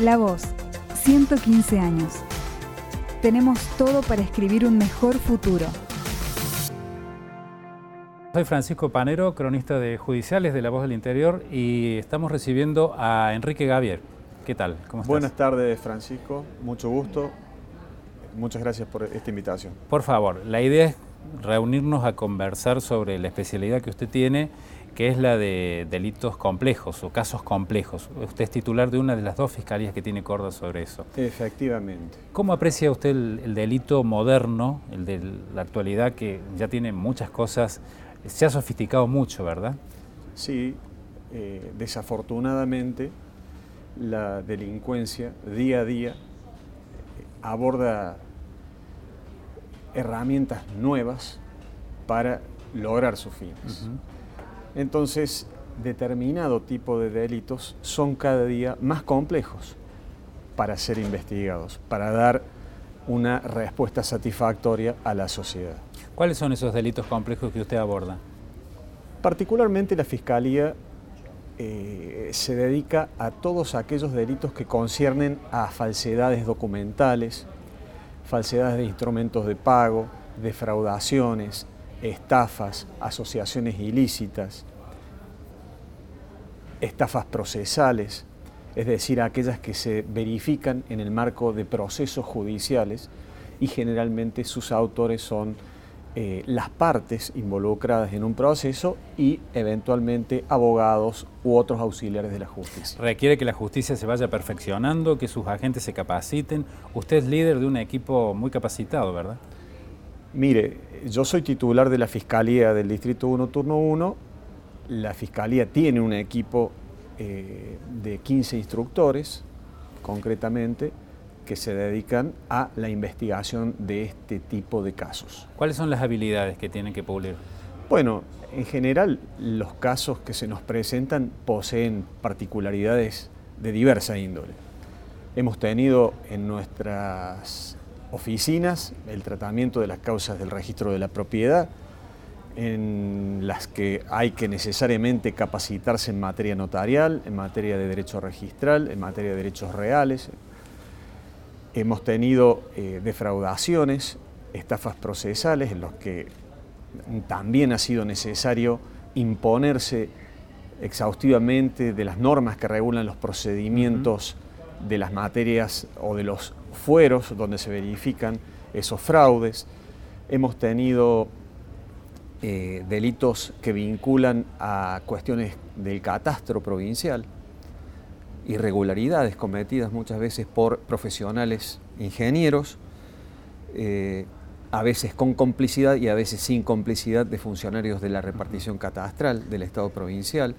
La Voz, 115 años. Tenemos todo para escribir un mejor futuro. Soy Francisco Panero, cronista de Judiciales de La Voz del Interior y estamos recibiendo a Enrique Gavier. ¿Qué tal? ¿Cómo estás? Buenas tardes, Francisco. Mucho gusto. Muchas gracias por esta invitación. Por favor, la idea es reunirnos a conversar sobre la especialidad que usted tiene que es la de delitos complejos o casos complejos. Usted es titular de una de las dos fiscalías que tiene Córdoba sobre eso. Efectivamente. ¿Cómo aprecia usted el, delito moderno, el de la actualidad que ya tiene muchas cosas, se ha sofisticado mucho, ¿verdad? Sí, eh, desafortunadamente la delincuencia día a día eh, aborda herramientas nuevas para lograr sus fines. Entonces, determinado tipo de delitos son cada día más complejos para ser investigados, para dar una respuesta satisfactoria a la sociedad. ¿Cuáles son esos delitos complejos que usted aborda? Particularmente la Fiscalía eh, se dedica a todos aquellos delitos que conciernen a falsedades documentales, falsedades de instrumentos de pago, defraudaciones, estafas, asociaciones ilícitas, estafas procesales, es decir, aquellas que se verifican en el marco de procesos judiciales y generalmente sus autores son eh, las partes involucradas en un proceso y eventualmente abogados u otros auxiliares de la justicia. Requiere que la justicia se vaya perfeccionando, que sus agentes se capaciten. Usted es líder de un equipo muy capacitado, ¿verdad? Mire, yo soy titular de la Fiscalía del Distrito 1, Turno 1. La Fiscalía tiene un equipo eh, de 15 instructores, concretamente, que se dedican a la investigación de este tipo de casos. ¿Cuáles son las habilidades que tienen que pulir? Bueno, en general los casos que se nos presentan poseen particularidades de diversa índole. Hemos tenido en nuestras oficinas, el tratamiento de las causas del registro de la propiedad, en las que hay que necesariamente capacitarse en materia notarial, en materia de derecho registral, en materia de derechos reales. Hemos tenido eh, defraudaciones, estafas procesales, en los que también ha sido necesario imponerse exhaustivamente de las normas que regulan los procedimientos de las materias o de los fueros donde se verifican esos fraudes. Hemos tenido eh, delitos que vinculan a cuestiones del catastro provincial, irregularidades cometidas muchas veces por profesionales ingenieros, eh, a veces con complicidad y a veces sin complicidad de funcionarios de la repartición catastral del Estado provincial.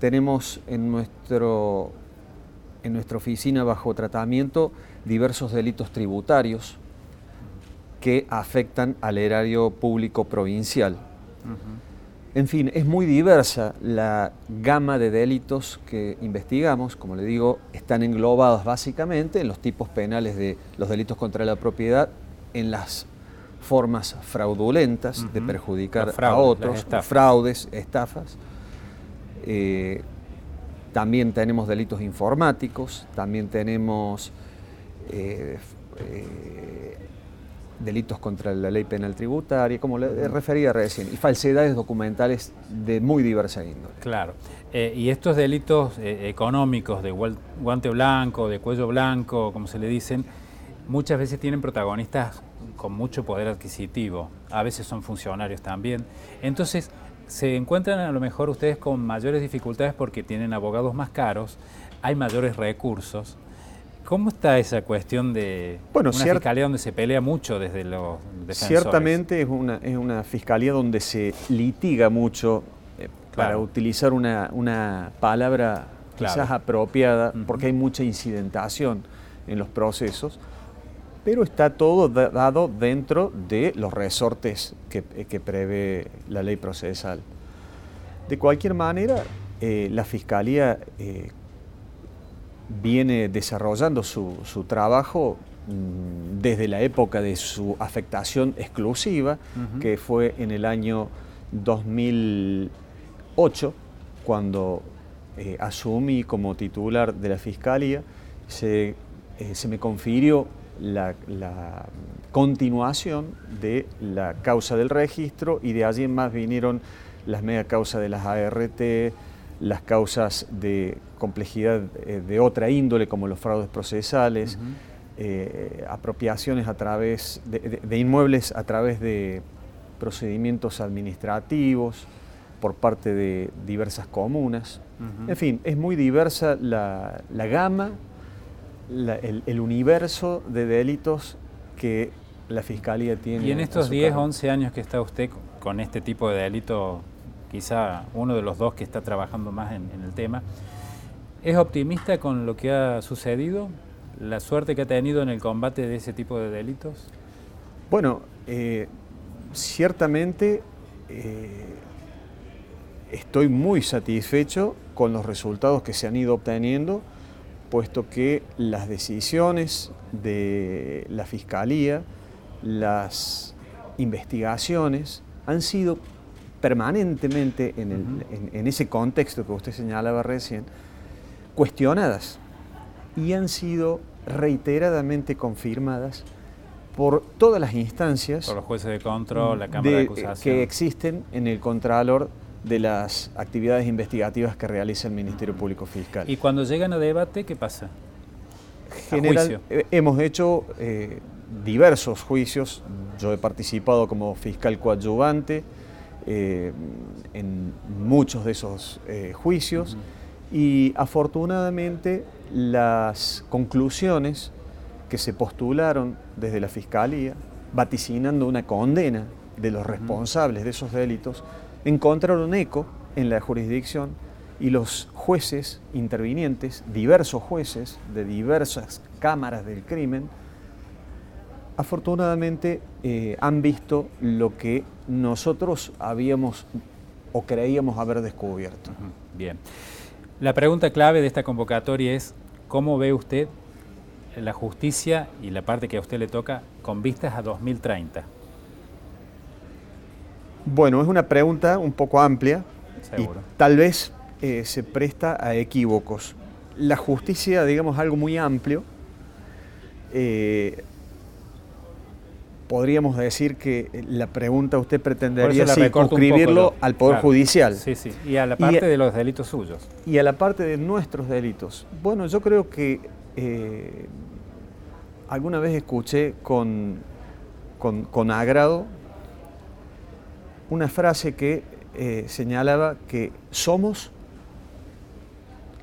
Tenemos en nuestro en nuestra oficina bajo tratamiento diversos delitos tributarios que afectan al erario público provincial. En fin, es muy diversa la gama de delitos que investigamos, como le digo, están englobados básicamente en los tipos penales de los delitos contra la propiedad, en las formas fraudulentas de perjudicar a otros, fraudes, estafas. Eh, también tenemos delitos informáticos, también tenemos eh, eh, delitos contra la ley penal tributaria, como le refería recién, y falsedades documentales de muy diversa índole. Claro. Eh, y estos delitos económicos de guante blanco, de cuello blanco, como se le dicen, muchas veces tienen protagonistas con mucho poder adquisitivo, a veces son funcionarios también. Entonces, se encuentran a lo mejor ustedes con mayores dificultades porque tienen abogados más caros, hay mayores recursos. ¿Cómo está esa cuestión de una fiscalía donde se pelea mucho desde los defensores? Ciertamente es una, es una fiscalía donde se litiga mucho, eh, para utilizar una, palabra quizás apropiada, porque hay mucha incidentación en los procesos pero está todo dado dentro de los resortes que, prevé la ley procesal. De cualquier manera, eh, la Fiscalía eh, viene desarrollando su, trabajo mm, desde la época de su afectación exclusiva, que fue en el año 2008, cuando eh, asumí como titular de la Fiscalía se, eh, se me confirió la, continuación de la causa del registro y de allí en más vinieron las mega causas de las ART, las causas de complejidad eh, de otra índole como los fraudes procesales, eh, apropiaciones a través de, inmuebles a través de procedimientos administrativos por parte de diversas comunas. En fin, es muy diversa la, gama, el, universo de delitos que la Fiscalía tiene. Y en estos 10, 11 años que está usted con este tipo de delito, quizá uno de los dos que está trabajando más en el tema, ¿es optimista con lo que ha sucedido? la suerte que ha tenido en el combate de ese tipo de delitos? Bueno, eh, ciertamente eh, estoy muy satisfecho con los resultados que se han ido obteniendo, puesto que las decisiones de la Fiscalía, las investigaciones han sido permanentemente en, en ese contexto que usted señalaba recién, cuestionadas y han sido reiteradamente confirmadas por todas las instancias. Por los jueces de control, la Cámara de, Acusación. Que existen en el Contralor de las actividades investigativas que realiza el Ministerio Público Fiscal. ¿Y cuando llegan a debate, qué pasa? General, eh, hemos hecho eh, diversos juicios. Yo he participado como fiscal coadyuvante eh, en muchos de esos juicios. Y afortunadamente las conclusiones que se postularon desde la Fiscalía, vaticinando una condena de los responsables de esos delitos, encontraron eco en la jurisdicción y los jueces intervinientes, diversos jueces de diversas cámaras del crimen, afortunadamente eh, han visto lo que nosotros habíamos o creíamos haber descubierto. Bien. La pregunta clave de esta convocatoria es, ¿cómo ve usted la justicia y la parte que a usted le toca con vistas a 2030? Bueno, es una pregunta un poco amplia y tal vez eh, se presta a equívocos. La justicia, digamos, algo muy amplio. Eh, podríamos decir que la pregunta usted pretendería circunscribirlo al Poder Judicial. Sí, sí, y a la parte de los delitos suyos. Y a la parte de nuestros delitos. Bueno, yo creo que eh, alguna vez escuché con, con, agrado una frase que eh, señalaba que somos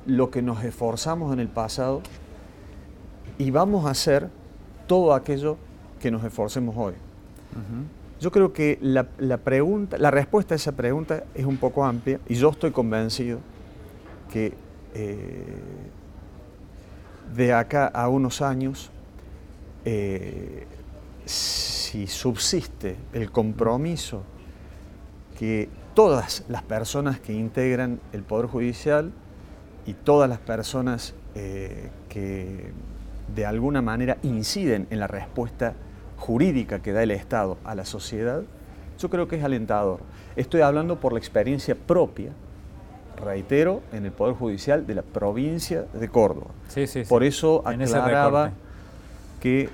lo que nos esforzamos en el pasado y vamos a hacer todo aquello que nos esforcemos hoy. Yo creo que la, pregunta, la respuesta a esa pregunta es un poco amplia y yo estoy convencido que eh, de acá a unos años, eh, si subsiste el compromiso que todas las personas que integran el Poder Judicial y todas las personas eh, que de alguna manera inciden en la respuesta jurídica que da el Estado a la sociedad, yo creo que es alentador. Estoy hablando por la experiencia propia, reitero, en el Poder Judicial de la provincia de Córdoba. Sí, sí, por eso aclaraba que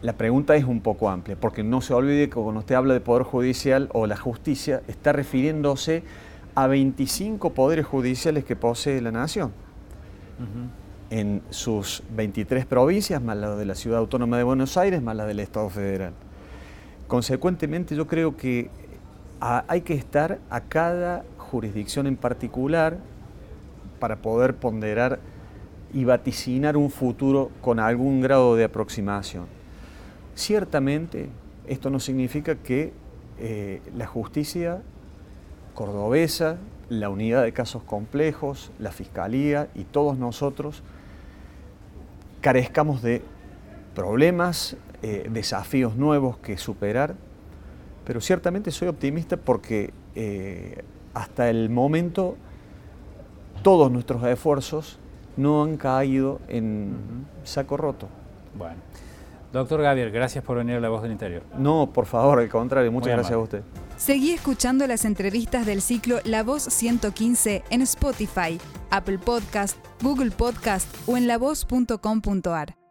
la pregunta es un poco amplia, porque no se olvide que cuando usted habla de Poder Judicial o la justicia, está refiriéndose a 25 poderes judiciales que posee la nación en sus 23 provincias, más la de la Ciudad Autónoma de Buenos Aires, más la del Estado Federal. Consecuentemente, yo creo que hay que estar a cada jurisdicción en particular para poder ponderar y vaticinar un futuro con algún grado de aproximación. Ciertamente, esto no significa que eh, la justicia cordobesa, la unidad de casos complejos, la fiscalía y todos nosotros carezcamos de problemas, eh, desafíos nuevos que superar, pero ciertamente soy optimista porque eh, hasta el momento todos nuestros esfuerzos no han caído en saco roto. Bueno, Doctor Gabriel, gracias por venir a La Voz del Interior. No, por favor, al contrario, muchas gracias a usted. Seguí escuchando las entrevistas del ciclo La Voz 115 en Spotify, Apple Podcast, Google Podcast o en lavoz.com.ar.